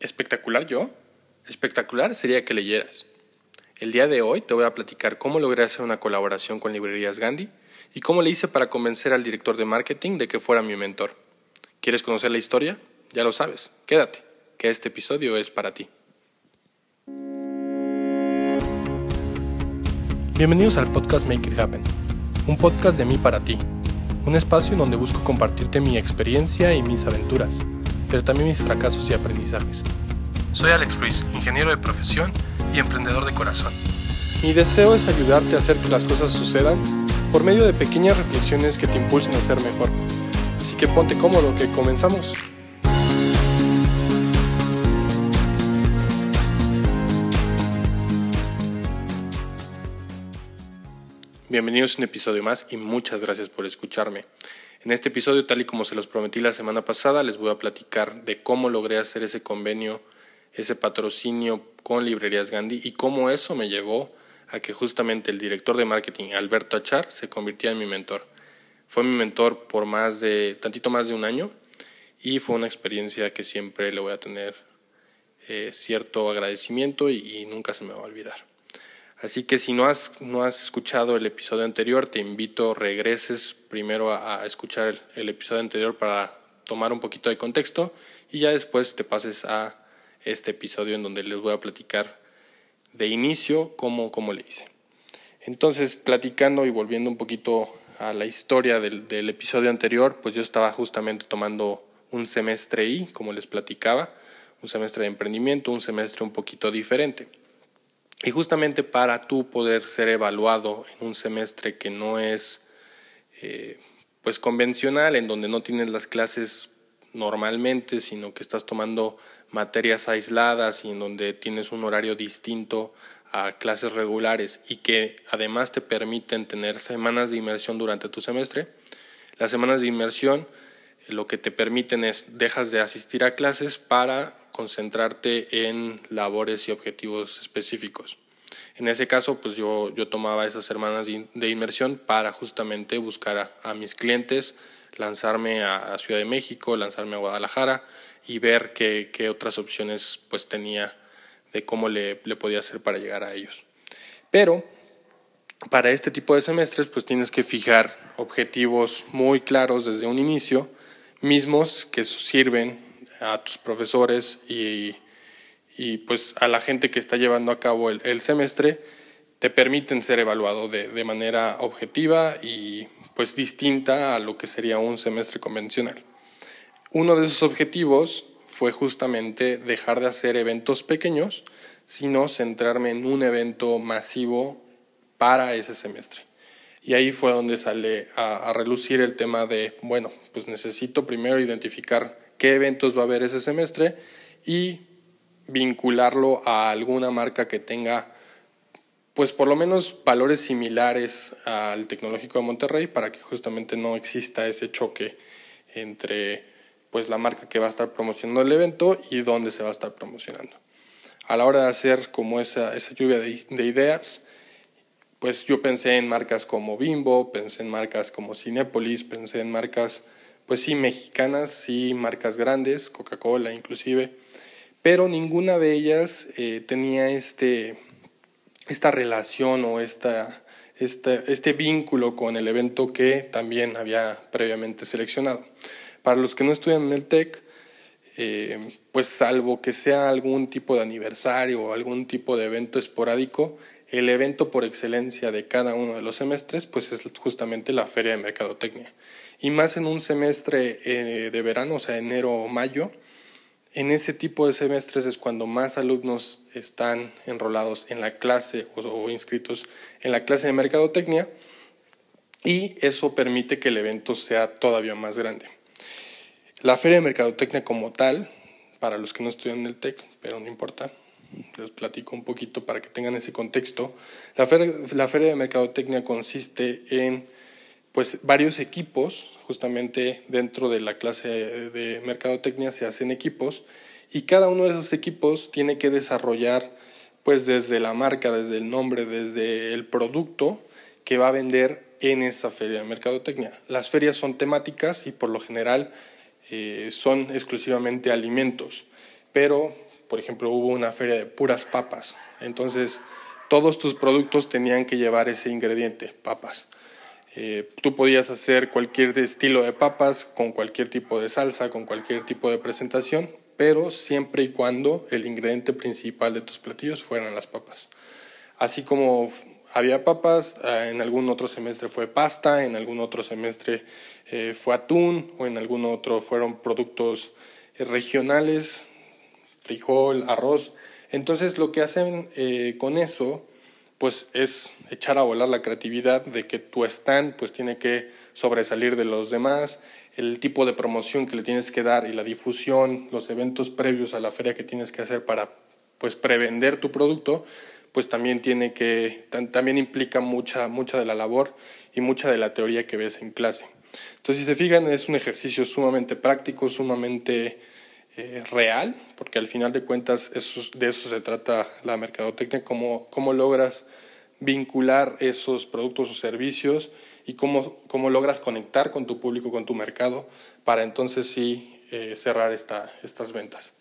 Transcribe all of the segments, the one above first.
¿Espectacular yo? Espectacular sería que leyeras. El día de hoy te voy a platicar cómo logré hacer una colaboración con Librerías Gandhi y cómo le hice para convencer al director de marketing de que fuera mi mentor. ¿Quieres conocer la historia? Ya lo sabes. Quédate, que este episodio es para ti. Bienvenidos al podcast Make It Happen, un podcast de mí para ti, un espacio en donde busco compartirte mi experiencia y mis aventuras, pero también mis fracasos y aprendizajes. Soy Alex Ruiz, ingeniero de profesión y emprendedor de corazón. Mi deseo es ayudarte a hacer que las cosas sucedan por medio de pequeñas reflexiones que te impulsen a ser mejor. Así que ponte cómodo que comenzamos. Bienvenidos a un episodio más y muchas gracias por escucharme. En este episodio, tal y como se los prometí la semana pasada, les voy a platicar de cómo logré hacer ese convenio ese patrocinio con Librerías Gandhi y cómo eso me llevó a que justamente el director de marketing, Alberto Achar, se convirtiera en mi mentor. Fue mi mentor por más de, tantito más de un año y fue una experiencia que siempre le voy a tener eh, cierto agradecimiento y, nunca se me va a olvidar. Así que si no has, no has escuchado el episodio anterior, te invito, regreses primero a, escuchar el, episodio anterior para tomar un poquito de contexto y ya después te pases a este episodio en donde les voy a platicar de inicio cómo, cómo le hice. Entonces, platicando y volviendo un poquito a la historia del, del episodio anterior, pues yo estaba justamente tomando un semestre y, como les platicaba, un semestre de emprendimiento, un semestre un poquito diferente. Y justamente para tú poder ser evaluado en un semestre que no es eh, pues convencional, en donde no tienes las clases normalmente, sino que estás tomando materias aisladas y en donde tienes un horario distinto a clases regulares y que además te permiten tener semanas de inmersión durante tu semestre. Las semanas de inmersión eh, lo que te permiten es dejas de asistir a clases para concentrarte en labores y objetivos específicos. En ese caso, pues yo, yo tomaba esas semanas de inmersión para justamente buscar a, mis clientes, lanzarme a Ciudad de México, lanzarme a Guadalajara, y ver qué, qué otras opciones pues tenía de cómo le, le, podía hacer para llegar a ellos. Pero para este tipo de semestres pues tienes que fijar objetivos muy claros desde un inicio, mismos que sirven a tus profesores y, y pues a la gente que está llevando a cabo el, semestre, te permiten ser evaluado de, de manera objetiva y pues distinta a lo que sería un semestre convencional. Uno de esos objetivos fue justamente dejar de hacer eventos pequeños, sino centrarme en un evento masivo para ese semestre. Y ahí fue donde sale a, relucir el tema de, bueno, pues necesito primero identificar qué eventos va a haber ese semestre y vincularlo a alguna marca que tenga, pues por lo menos valores similares al Tecnológico de Monterrey para que justamente no exista ese choque entre pues la marca que va a estar promocionando el evento y dónde se va a estar promocionando. A la hora de hacer como esa, esa lluvia de, de ideas, pues yo pensé en marcas como Bimbo, pensé en marcas como Cinepolis, pensé en marcas, pues sí, mexicanas, sí, marcas grandes, Coca-Cola inclusive, pero ninguna de ellas eh, tenía este, esta relación o esta, este, este vínculo con el evento que también había previamente seleccionado. Para los que no estudian en el TEC, eh, pues salvo que sea algún tipo de aniversario o algún tipo de evento esporádico, el evento por excelencia de cada uno de los semestres, pues es justamente la Feria de Mercadotecnia. Y más en un semestre eh, de verano, o sea, enero o mayo, en ese tipo de semestres es cuando más alumnos están enrolados en la clase o inscritos en la clase de Mercadotecnia y eso permite que el evento sea todavía más grande. La Feria de Mercadotecnia como tal, para los que no estudian en el TEC, pero no importa, les platico un poquito para que tengan ese contexto. La Feria, la feria de Mercadotecnia consiste en pues, varios equipos, justamente dentro de la clase de Mercadotecnia se hacen equipos y cada uno de esos equipos tiene que desarrollar pues desde la marca, desde el nombre, desde el producto que va a vender en esta feria de mercadotecnia. Las ferias son temáticas y por lo general eh, son exclusivamente alimentos, pero por ejemplo, hubo una feria de puras papas. Entonces, todos tus productos tenían que llevar ese ingrediente, papas. Eh, tú podías hacer cualquier estilo de papas con cualquier tipo de salsa, con cualquier tipo de presentación, pero siempre y cuando el ingrediente principal de tus platillos fueran las papas. Así como había papas, eh, en algún otro semestre fue pasta, en algún otro semestre eh, fue atún o en algún otro fueron productos regionales, frijol, arroz. Entonces lo que hacen con eso pues es echar a volar la creatividad de que tu stand pues tiene que sobresalir de los demás, el tipo de promoción que le tienes que dar y la difusión, los eventos previos a la feria que tienes que hacer para pues prevender tu producto, pues también tiene que también implica mucha mucha de la labor y mucha de la teoría que ves en clase. Entonces, si se fijan, es un ejercicio sumamente práctico, sumamente eh, real, porque al final de cuentas eso, de eso se trata la mercadotecnia, cómo, cómo logras vincular esos productos o servicios y cómo, cómo logras conectar con tu público, con tu mercado, para entonces sí eh, cerrar esta, estas ventas.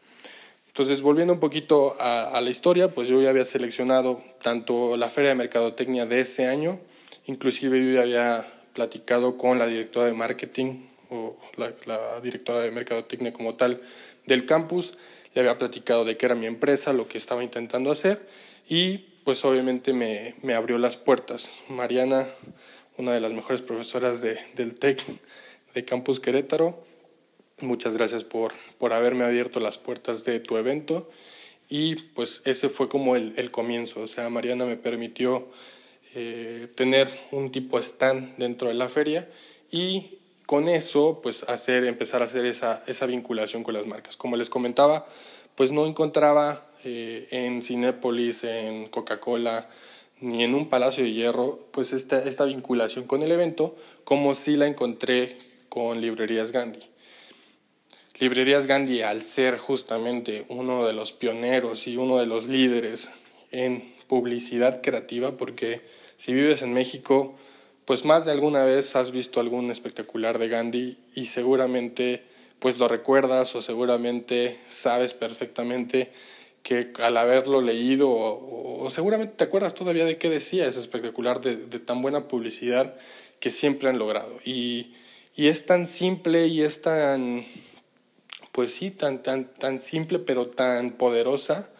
Entonces, volviendo un poquito a, la historia, pues yo ya había seleccionado tanto la feria de mercadotecnia de ese año, inclusive yo ya había platicado con la directora de marketing o la directora de mercadotecnia como tal del campus, le había platicado de qué era mi empresa, lo que estaba intentando hacer y pues obviamente me, me abrió las puertas. Mariana, una de las mejores profesoras de, del TEC de Campus Querétaro, muchas gracias por, por haberme abierto las puertas de tu evento y pues ese fue como el, el comienzo, o sea, Mariana me permitió eh, tener un tipo stand dentro de la feria y con eso, pues hacer, empezar a hacer esa, esa vinculación con las marcas. Como les comentaba, pues no encontraba eh, en Cinépolis, en Coca-Cola, ni en un Palacio de Hierro, pues esta, esta vinculación con el evento, como sí la encontré con Librerías Gandhi. Librerías Gandhi, al ser justamente uno de los pioneros y uno de los líderes en publicidad creativa, porque si vives en México, pues más de alguna vez has visto algún espectacular de Gandhi y seguramente pues lo recuerdas o seguramente sabes perfectamente que al haberlo leído o, seguramente te acuerdas todavía de qué decía ese espectacular de, tan buena publicidad que siempre han logrado. Y, y, es tan simple y es tan, pues sí, tan, tan, tan simple pero tan poderosa.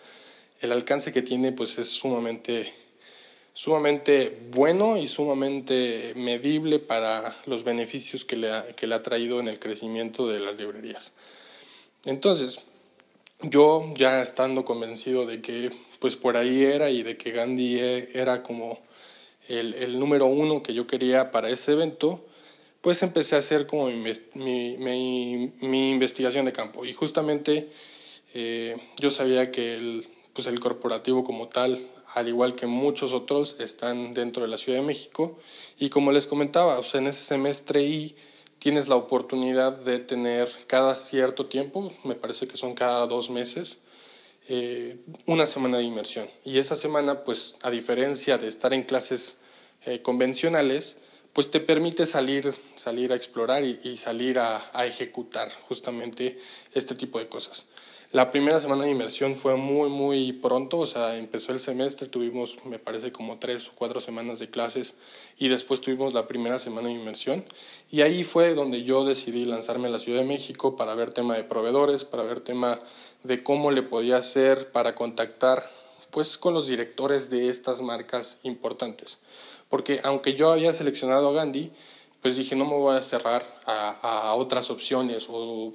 El alcance que tiene pues es sumamente sumamente bueno y sumamente medible para los beneficios que le, ha, que le ha traído en el crecimiento de las librerías. Entonces, yo ya estando convencido de que pues por ahí era y de que Gandhi e, era como el, el número uno que yo quería para ese evento, pues empecé a hacer como mi, mi, mi, investigación de campo. Y justamente eh, yo sabía que el, pues el corporativo como tal al igual que muchos otros, están dentro de la Ciudad de México. Y como les comentaba, o sea, en ese semestre y tienes la oportunidad de tener cada cierto tiempo, me parece que son cada dos meses, eh, una semana de inmersión. Y esa semana, pues a diferencia de estar en clases eh, convencionales, pues te permite salir, salir a explorar y, salir a, ejecutar justamente este tipo de cosas. La primera semana de inmersión fue muy, muy pronto, o sea, empezó el semestre, tuvimos, me parece, como tres o cuatro semanas de clases y después tuvimos la primera semana de inmersión. Y ahí fue donde yo decidí lanzarme a la Ciudad de México para ver tema de proveedores, para ver tema de cómo le podía hacer para contactar pues con los directores de estas marcas importantes. Porque aunque yo había seleccionado a Gandhi, pues dije no me voy a cerrar a, a otras opciones o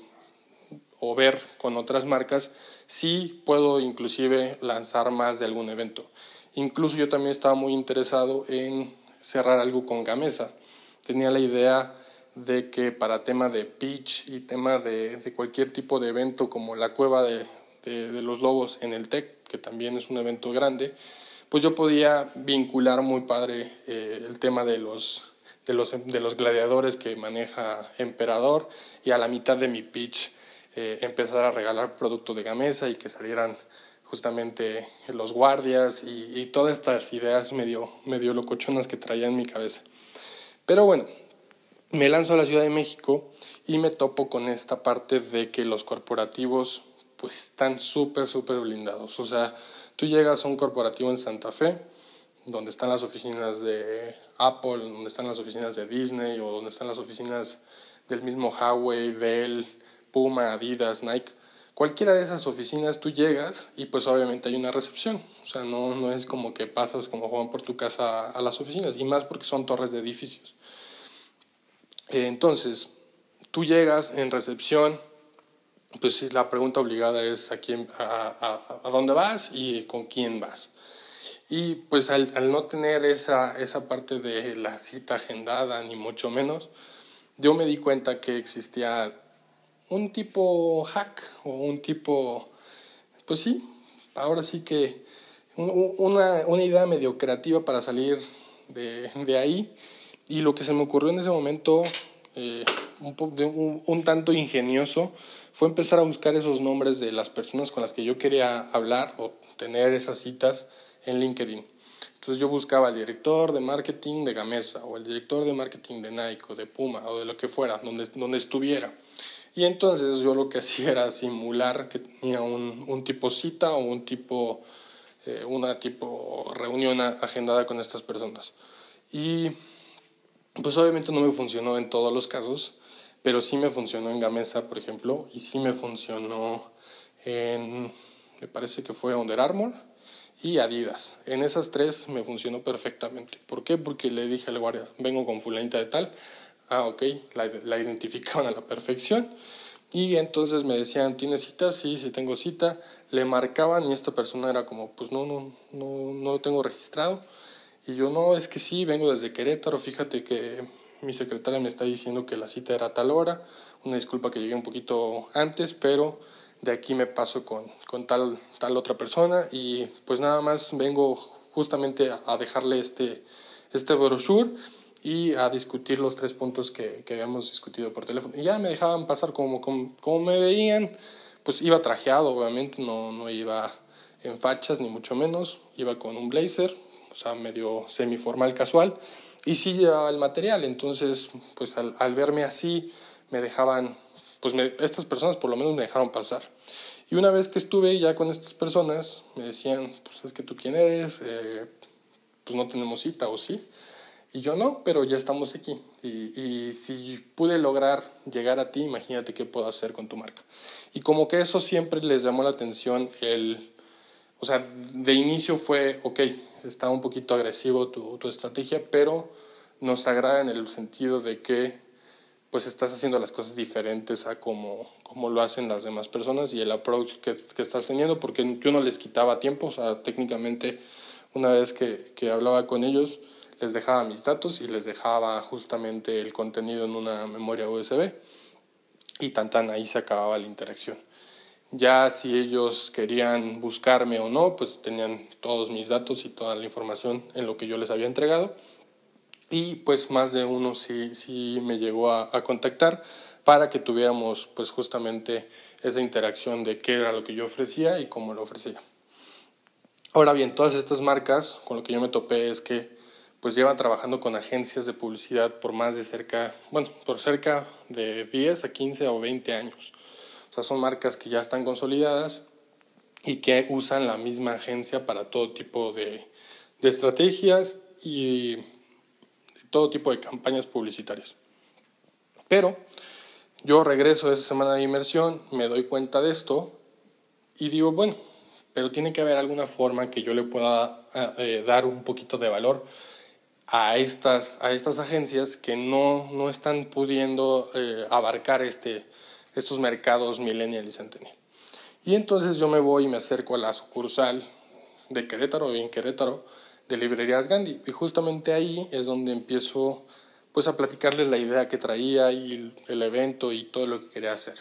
o ver con otras marcas, sí puedo inclusive lanzar más de algún evento. Incluso yo también estaba muy interesado en cerrar algo con Gamesa. Tenía la idea de que para tema de pitch y tema de, cualquier tipo de evento como la cueva de, los lobos en el TEC, que también es un evento grande, pues yo podía vincular muy padre eh, el tema de los, de, los, de los gladiadores que maneja Emperador y a la mitad de mi pitch eh, empezar a regalar productos de Gamesa y que salieran justamente los guardias y, todas estas ideas medio, medio locochonas que traía en mi cabeza. Pero bueno, me lanzo a la Ciudad de México y me topo con esta parte de que los corporativos pues están súper, súper blindados. O sea, tú llegas a un corporativo en Santa Fe, donde están las oficinas de Apple, donde están las oficinas de Disney o donde están las oficinas del mismo Huawei, Dell, Puma, Adidas, Nike. Cualquiera de esas oficinas tú llegas y pues obviamente hay una recepción. O sea, no, no es como que pasas como Juan por tu casa a, las oficinas y más porque son torres de edificios. Entonces, tú llegas en recepción, pues la pregunta obligada es a, quién, a, a, dónde vas y con quién vas. Y pues al, al, no tener esa, esa parte de la cita agendada, ni mucho menos, yo me di cuenta que existía un tipo hack o un tipo, pues sí, ahora sí que una, una idea medio creativa para salir de, de, ahí. Y lo que se me ocurrió en ese momento, eh, un, un, tanto ingenioso, fue empezar a buscar esos nombres de las personas con las que yo quería hablar o tener esas citas en LinkedIn. Entonces yo buscaba al director de marketing de Gamesa o el director de marketing de Nike o de Puma o de lo que fuera, donde, donde estuviera. Y entonces yo lo que hacía era simular que tenía un, un tipo cita o un tipo, eh, una tipo reunión agendada con estas personas. Y pues obviamente no me funcionó en todos los casos, pero sí me funcionó en Gamesa, por ejemplo, y sí me funcionó en, me parece que fue Under Armour y Adidas. En esas tres me funcionó perfectamente. ¿Por qué? Porque le dije al guardia, vengo con fulanita de tal, Ah, ok, la, la identificaban a la perfección. Y entonces me decían, ¿tienes cita? Sí, sí tengo cita. Le marcaban y esta persona era como, pues no, no, no, no lo tengo registrado. Y yo, no, es que sí, vengo desde Querétaro. Fíjate que mi secretaria me está diciendo que la cita era a tal hora. Una disculpa que llegué un poquito antes, pero de aquí me paso con, con tal, tal otra persona. Y pues nada más vengo justamente a, dejarle este, este brochure y a discutir los tres puntos que, que habíamos discutido por teléfono. Y ya me dejaban pasar como, como, como, me veían, pues iba trajeado, obviamente, no, no iba en fachas, ni mucho menos, iba con un blazer, o sea, medio semiformal casual, y sí llevaba el material, entonces, pues al, al verme así, me dejaban, pues me, estas personas por lo menos me dejaron pasar. Y una vez que estuve ya con estas personas, me decían, pues es que tú quién eres, eh, pues no tenemos cita o sí. Y yo no, pero ya estamos aquí. Y, y, si pude lograr llegar a ti, imagínate qué puedo hacer con tu marca. Y como que eso siempre les llamó la atención, el, o sea, de inicio fue, ok, está un poquito agresivo tu, tu estrategia, pero nos agrada en el sentido de que pues estás haciendo las cosas diferentes a como, como lo hacen las demás personas y el approach que, que estás teniendo, porque yo no les quitaba tiempo, o sea, técnicamente una vez que, que hablaba con ellos, les dejaba mis datos y les dejaba justamente el contenido en una memoria USB y tan tan ahí se acababa la interacción. Ya si ellos querían buscarme o no, pues tenían todos mis datos y toda la información en lo que yo les había entregado. Y pues más de uno sí, sí me llegó a, a contactar para que tuviéramos pues justamente esa interacción de qué era lo que yo ofrecía y cómo lo ofrecía. Ahora bien, todas estas marcas con lo que yo me topé es que pues llevan trabajando con agencias de publicidad por más de cerca, bueno, por cerca de 10 a 15 o 20 años. O sea, son marcas que ya están consolidadas y que usan la misma agencia para todo tipo de, de estrategias y todo tipo de campañas publicitarias. Pero yo regreso a esa semana de inmersión, me doy cuenta de esto y digo, bueno, pero tiene que haber alguna forma que yo le pueda eh, dar un poquito de valor a estas, a estas agencias que no, no están pudiendo eh, abarcar este, estos mercados millennial y centennial. Y entonces yo me voy y me acerco a la sucursal de Querétaro, bien Querétaro, de Librerías Gandhi. Y justamente ahí es donde empiezo pues a platicarles la idea que traía y el, evento y todo lo que quería hacer.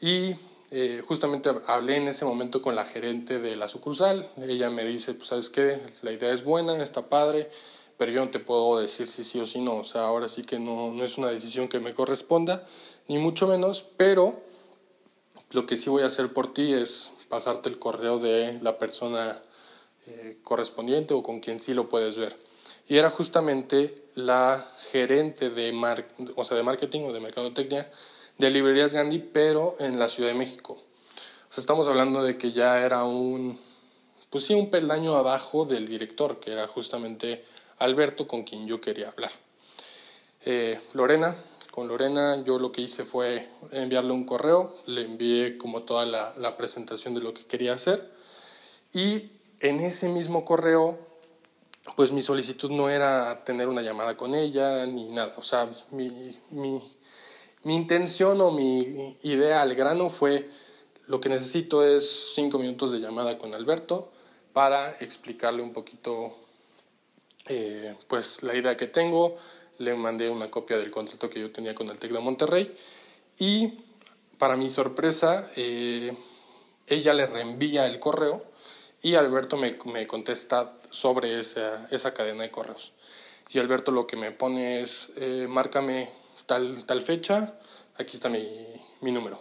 Y eh, justamente hablé en ese momento con la gerente de la sucursal. Ella me dice, pues sabes qué, la idea es buena, está padre, pero yo no te puedo decir si sí o si no. O sea, ahora sí que no, no es una decisión que me corresponda, ni mucho menos, pero lo que sí voy a hacer por ti es pasarte el correo de la persona eh, correspondiente o con quien sí lo puedes ver. Y era justamente la gerente de, mar, o sea, de marketing o de mercadotecnia de Librerías Gandhi, pero en la Ciudad de México. O estamos hablando de que ya era un, pues sí, un peldaño abajo del director, que era justamente Alberto con quien yo quería hablar. Eh, Lorena, con Lorena yo lo que hice fue enviarle un correo, le envié como toda la, presentación de lo que quería hacer y en ese mismo correo pues mi solicitud no era tener una llamada con ella ni nada. O sea, mi, mi intención o mi idea al grano fue lo que necesito es cinco minutos de llamada con Alberto para explicarle un poquito eh, pues la idea que tengo. Le mandé una copia del contrato que yo tenía con el TEC Monterrey y para mi sorpresa eh, ella le reenvía el correo y Alberto me, me contesta sobre esa, esa, cadena de correos. Y Alberto lo que me pone es, eh, márcame tal, tal fecha, aquí está mi, mi número.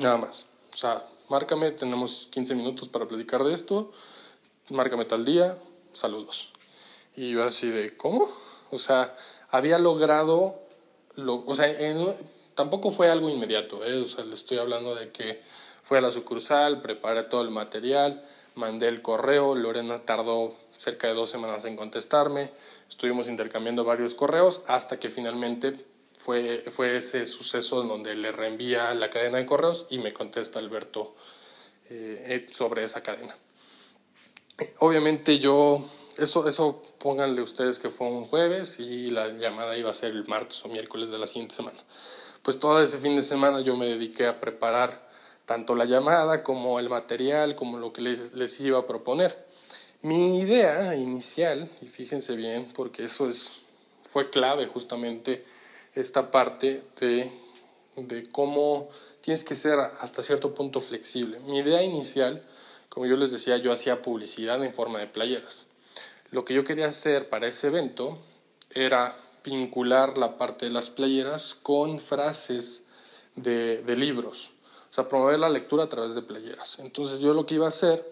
Nada más. O sea, márcame, tenemos 15 minutos para platicar de esto, márcame tal día, saludos. Y yo así de, ¿cómo? O sea, había logrado, lo, o sea, tampoco fue algo inmediato, ¿eh? o sea, le estoy hablando de que Fui a la sucursal, preparé todo el material, mandé el correo, Lorena tardó cerca de dos semanas en contestarme, estuvimos intercambiando varios correos hasta que finalmente fue, fue ese suceso en donde le reenvía la cadena de correos y me contesta Alberto eh, sobre esa cadena. Obviamente yo, eso, eso pónganle ustedes que fue un jueves y la llamada iba a ser el martes o miércoles de la siguiente semana. Pues todo ese fin de semana yo me dediqué a preparar tanto la llamada como el material, como lo que les, les iba a proponer. Mi idea inicial, y fíjense bien, porque eso es, fue clave justamente esta parte de, de cómo tienes que ser hasta cierto punto flexible. Mi idea inicial, como yo les decía, yo hacía publicidad en forma de playeras. Lo que yo quería hacer para ese evento era vincular la parte de las playeras con frases de, libros. O sea, promover la lectura a través de playeras. Entonces yo lo que iba a hacer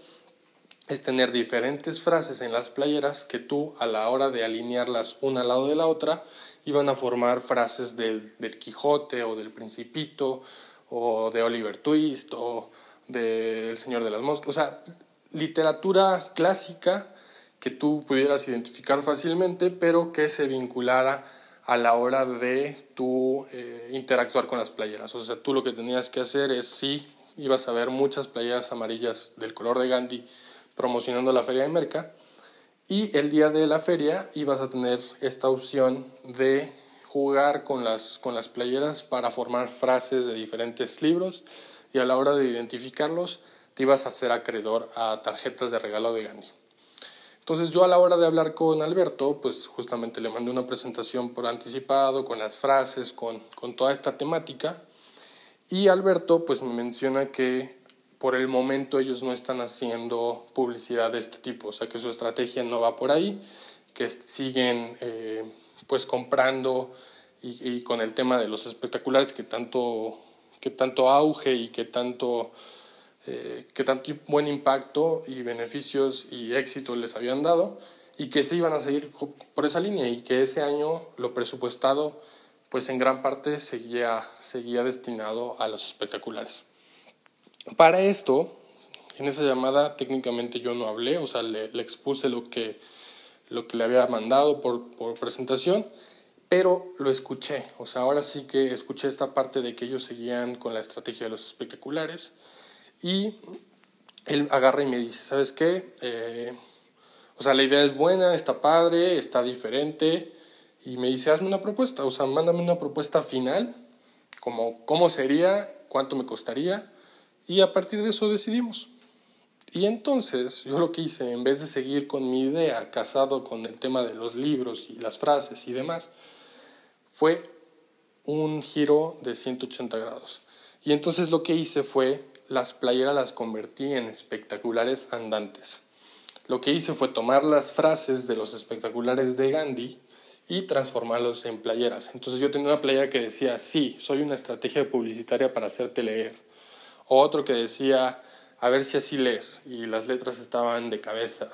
es tener diferentes frases en las playeras que tú a la hora de alinearlas una al lado de la otra iban a formar frases del, del Quijote o del Principito o de Oliver Twist o del Señor de las Moscas. O sea, literatura clásica que tú pudieras identificar fácilmente, pero que se vinculara a la hora de tú eh, interactuar con las playeras. O sea, tú lo que tenías que hacer es, sí, ibas a ver muchas playeras amarillas del color de Gandhi promocionando la feria de Merca, y el día de la feria ibas a tener esta opción de jugar con las, con las playeras para formar frases de diferentes libros y a la hora de identificarlos te ibas a hacer acreedor a tarjetas de regalo de Gandhi. Entonces yo a la hora de hablar con Alberto, pues justamente le mandé una presentación por anticipado, con las frases, con, con toda esta temática. Y Alberto pues me menciona que por el momento ellos no están haciendo publicidad de este tipo, o sea que su estrategia no va por ahí, que siguen eh, pues comprando y, y, con el tema de los espectaculares que tanto, que tanto auge y que tanto eh, qué tanto buen impacto y beneficios y éxito les habían dado y que se iban a seguir por esa línea y que ese año lo presupuestado pues en gran parte seguía, seguía destinado a los espectaculares. Para esto, en esa llamada técnicamente yo no hablé, o sea, le, le expuse lo que, lo que le había mandado por, por presentación, pero lo escuché, o sea, ahora sí que escuché esta parte de que ellos seguían con la estrategia de los espectaculares, y él agarra y me dice, ¿sabes qué? Eh, o sea, la idea es buena, está padre, está diferente. Y me dice, hazme una propuesta, o sea, mándame una propuesta final, como cómo sería, cuánto me costaría. Y a partir de eso decidimos. Y entonces yo lo que hice, en vez de seguir con mi idea, casado con el tema de los libros y las frases y demás, fue un giro de 180 grados. Y entonces lo que hice fue las playeras las convertí en espectaculares andantes. Lo que hice fue tomar las frases de los espectaculares de Gandhi y transformarlos en playeras. Entonces yo tenía una playera que decía, sí, soy una estrategia publicitaria para hacerte leer. O otro que decía, a ver si así lees. Y las letras estaban de cabeza.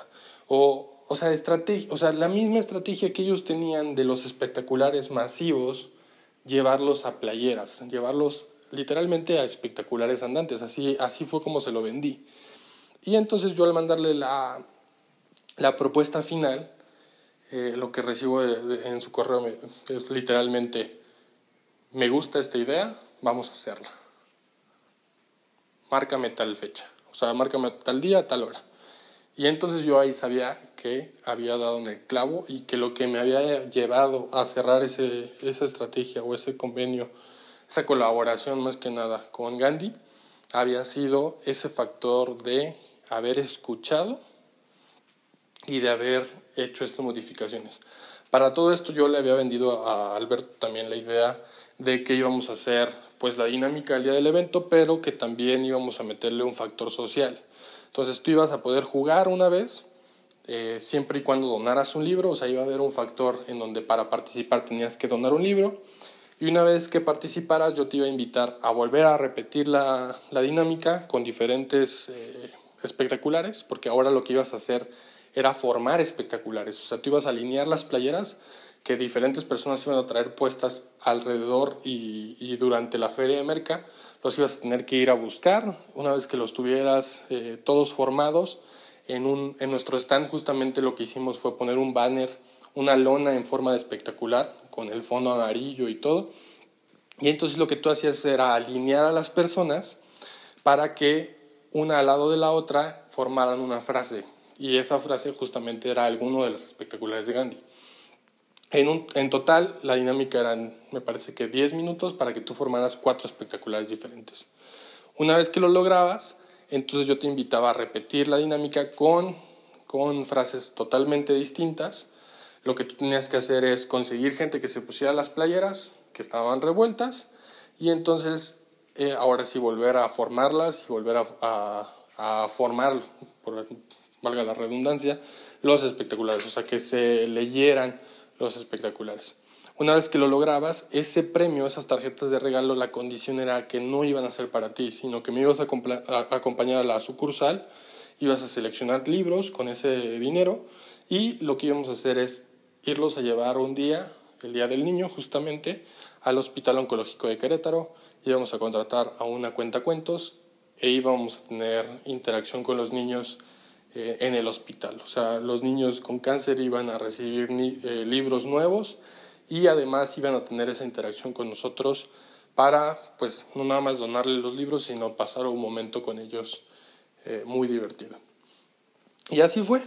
O, o, sea, estrategia, o sea, la misma estrategia que ellos tenían de los espectaculares masivos, llevarlos a playeras, llevarlos literalmente a espectaculares andantes, así, así fue como se lo vendí. Y entonces yo al mandarle la, la propuesta final, eh, lo que recibo en su correo es literalmente, me gusta esta idea, vamos a hacerla. Márcame tal fecha, o sea, márcame tal día, tal hora. Y entonces yo ahí sabía que había dado en el clavo y que lo que me había llevado a cerrar ese, esa estrategia o ese convenio, esa colaboración más que nada con Gandhi, había sido ese factor de haber escuchado y de haber hecho estas modificaciones. Para todo esto yo le había vendido a Alberto también la idea de que íbamos a hacer pues la dinámica del día del evento, pero que también íbamos a meterle un factor social. Entonces tú ibas a poder jugar una vez, eh, siempre y cuando donaras un libro, o sea, iba a haber un factor en donde para participar tenías que donar un libro, y una vez que participaras yo te iba a invitar a volver a repetir la, la dinámica con diferentes eh, espectaculares, porque ahora lo que ibas a hacer era formar espectaculares. O sea, tú ibas a alinear las playeras que diferentes personas iban a traer puestas alrededor y, durante la feria de Merca. Los ibas a tener que ir a buscar. Una vez que los tuvieras eh, todos formados, en, un, en nuestro stand justamente lo que hicimos fue poner un banner, una lona en forma de espectacular, con el fondo amarillo y todo. Y entonces lo que tú hacías era alinear a las personas para que una al lado de la otra formaran una frase y esa frase justamente era alguno de los espectaculares de Gandhi. En, un, en total, la dinámica eran, me parece que 10 minutos para que tú formaras cuatro espectaculares diferentes. Una vez que lo lograbas, entonces yo te invitaba a repetir la dinámica con, con frases totalmente distintas. Lo que tú tenías que hacer es conseguir gente que se pusiera las playeras, que estaban revueltas, y entonces eh, ahora sí volver a formarlas y volver a, a, a formar, por, valga la redundancia, los espectaculares, o sea, que se leyeran los espectaculares. Una vez que lo lograbas, ese premio, esas tarjetas de regalo, la condición era que no iban a ser para ti, sino que me ibas a, a acompañar a la sucursal, ibas a seleccionar libros con ese dinero y lo que íbamos a hacer es irlos a llevar un día, el Día del Niño justamente, al Hospital Oncológico de Querétaro, íbamos a contratar a una cuenta cuentos e íbamos a tener interacción con los niños eh, en el hospital. O sea, los niños con cáncer iban a recibir eh, libros nuevos y además iban a tener esa interacción con nosotros para, pues, no nada más donarles los libros, sino pasar un momento con ellos eh, muy divertido. Y así fue.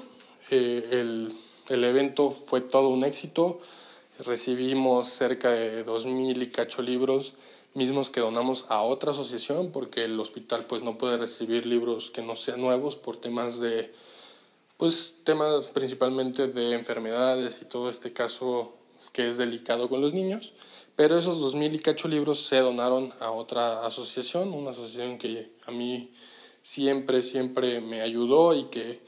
el, el evento fue todo un éxito. Recibimos cerca de 2.000 y cacho libros mismos que donamos a otra asociación porque el hospital pues no puede recibir libros que no sean nuevos por temas de pues temas principalmente de enfermedades y todo este caso que es delicado con los niños pero esos dos mil y cacho libros se donaron a otra asociación una asociación que a mí siempre siempre me ayudó y que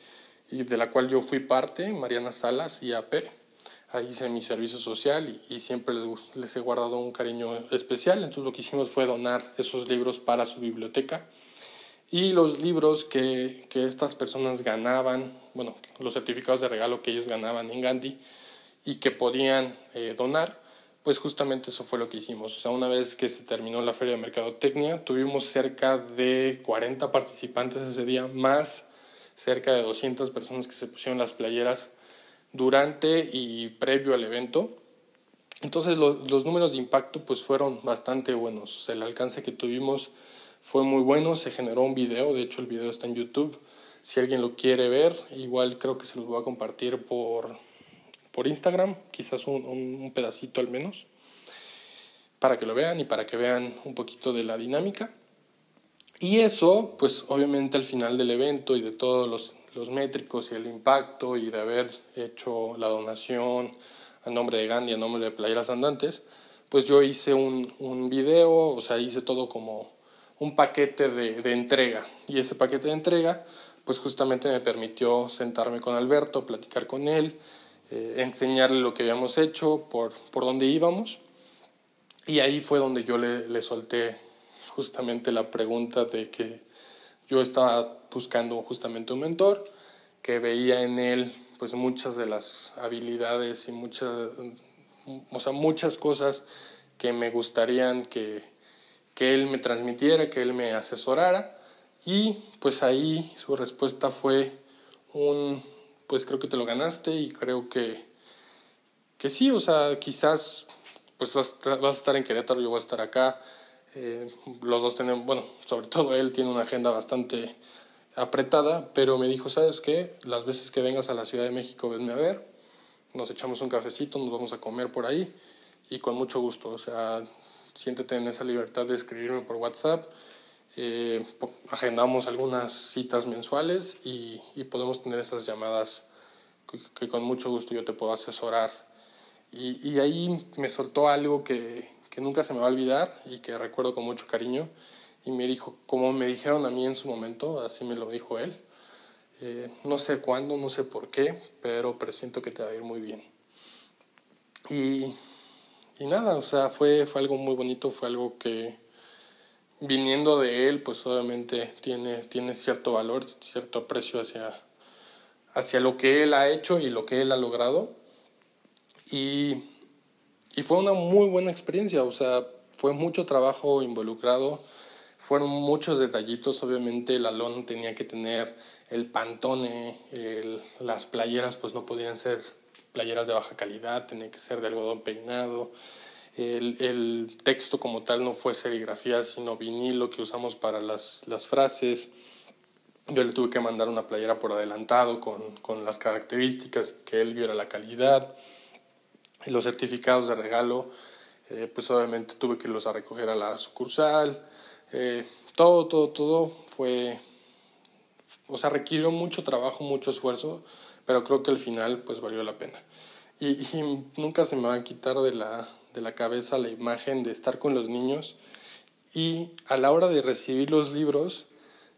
y de la cual yo fui parte Mariana Salas y AP ahí hice mi servicio social y, siempre les, les, he guardado un cariño especial. Entonces lo que hicimos fue donar esos libros para su biblioteca. Y los libros que, que estas personas ganaban, bueno, los certificados de regalo que ellos ganaban en Gandhi y que podían eh, donar, pues justamente eso fue lo que hicimos. O sea, una vez que se terminó la feria de mercadotecnia, tuvimos cerca de 40 participantes ese día, más cerca de 200 personas que se pusieron las playeras durante y previo al evento. Entonces los números de impacto pues fueron bastante buenos. El alcance que tuvimos fue muy bueno, se generó un video, de hecho el video está en YouTube. Si alguien lo quiere ver, igual creo que se los voy a compartir por, por Instagram, quizás un, un pedacito al menos, para que lo vean y para que vean un poquito de la dinámica. Y eso, pues obviamente al final del evento y de todos los los métricos y el impacto y de haber hecho la donación a nombre de Gandhi, a nombre de Playeras Andantes, pues yo hice un, un video, o sea, hice todo como un paquete de, de, entrega. Y ese paquete de entrega, pues justamente me permitió sentarme con Alberto, platicar con él, eh, enseñarle lo que habíamos hecho, por, por dónde íbamos. Y ahí fue donde yo le, le solté justamente la pregunta de que yo estaba buscando justamente un mentor que veía en él pues muchas de las habilidades y muchas, o sea, muchas cosas que me gustarían que, que él me transmitiera, que él me asesorara y pues ahí su respuesta fue un, pues creo que te lo ganaste y creo que, que sí, o sea, quizás pues vas, a estar en Querétaro, yo voy a estar acá. Eh, los dos tenemos, bueno, sobre todo él tiene una agenda bastante apretada, pero me dijo, ¿sabes qué? Las veces que vengas a la Ciudad de México, venme a ver, nos echamos un cafecito, nos vamos a comer por ahí y con mucho gusto, o sea, siéntete en esa libertad de escribirme por WhatsApp. Eh, agendamos algunas citas mensuales y, podemos tener esas llamadas que, con mucho gusto yo te puedo asesorar. Y, y ahí me soltó algo que, que, nunca se me va a olvidar y que recuerdo con mucho cariño. Y me dijo, como me dijeron a mí en su momento, así me lo dijo él. Eh, no sé cuándo, no sé por qué, pero presiento que te va a ir muy bien. Y y nada, o sea, fue, fue algo muy bonito, fue algo que viniendo de él, pues obviamente tiene, tiene cierto valor, cierto aprecio hacia, hacia lo que él ha hecho y lo que él ha logrado. Y, y fue una muy buena experiencia, o sea, fue mucho trabajo involucrado, fueron muchos detallitos, obviamente el alón tenía que tener el pantone, las playeras pues no podían ser playeras de baja calidad, tenía que ser de algodón peinado. El, el texto como tal no fue serigrafía, sino vinilo que usamos para las, las frases. Yo le tuve que mandar una playera por adelantado con, con las características, que él viera la calidad. Y los certificados de regalo, eh, pues obviamente tuve que irlos a recoger a la sucursal. Eh, todo, todo, todo fue, o sea, requirió mucho trabajo, mucho esfuerzo, pero creo que al final pues valió la pena. Y, nunca se me va a quitar de la, de la cabeza la imagen de estar con los niños y a la hora de recibir los libros,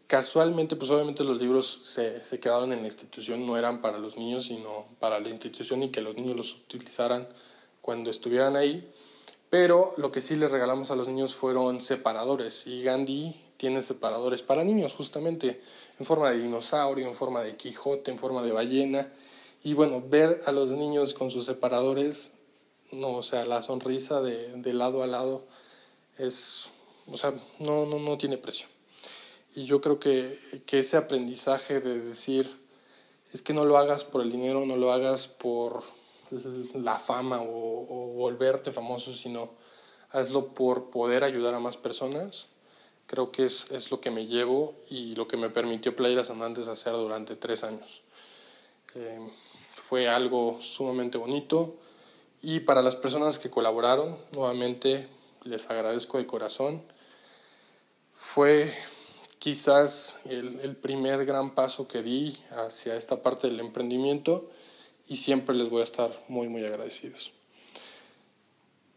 casualmente, pues obviamente los libros se, se, quedaron en la institución, no eran para los niños, sino para la institución y que los niños los utilizaran cuando estuvieran ahí. Pero lo que sí les regalamos a los niños fueron separadores y Gandhi tiene separadores para niños justamente en forma de dinosaurio, en forma de Quijote, en forma de ballena. Y bueno, ver a los niños con sus separadores, no, o sea, la sonrisa de, de lado a lado es, o sea, no, no, no tiene precio. Y yo creo que, que ese aprendizaje de decir, es que no lo hagas por el dinero, no lo hagas por la fama o, volverte famoso, sino hazlo por poder ayudar a más personas creo que es, es lo que me llevo y lo que me permitió Playeras Andantes hacer durante tres años. Eh, fue algo sumamente bonito y para las personas que colaboraron, nuevamente les agradezco de corazón. Fue quizás el, el primer gran paso que di hacia esta parte del emprendimiento y siempre les voy a estar muy, muy agradecidos.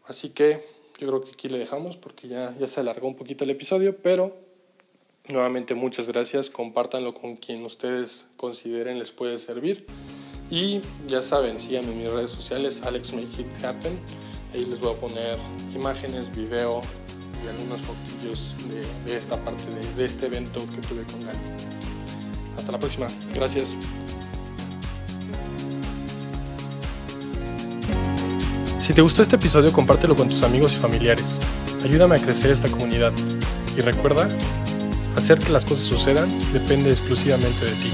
Así que yo creo que aquí le dejamos porque ya, ya se alargó un poquito el episodio, pero nuevamente muchas gracias, compártanlo con quien ustedes consideren les puede servir. Y ya saben, síganme en mis redes sociales, Alex Make It Happen. Ahí les voy a poner imágenes, video y algunos fotillos de, esta parte de, este evento que tuve con Gani. Hasta la próxima. Gracias. Si te gustó este episodio, compártelo con tus amigos y familiares. Ayúdame a crecer esta comunidad. Y recuerda, hacer que las cosas sucedan depende exclusivamente de ti.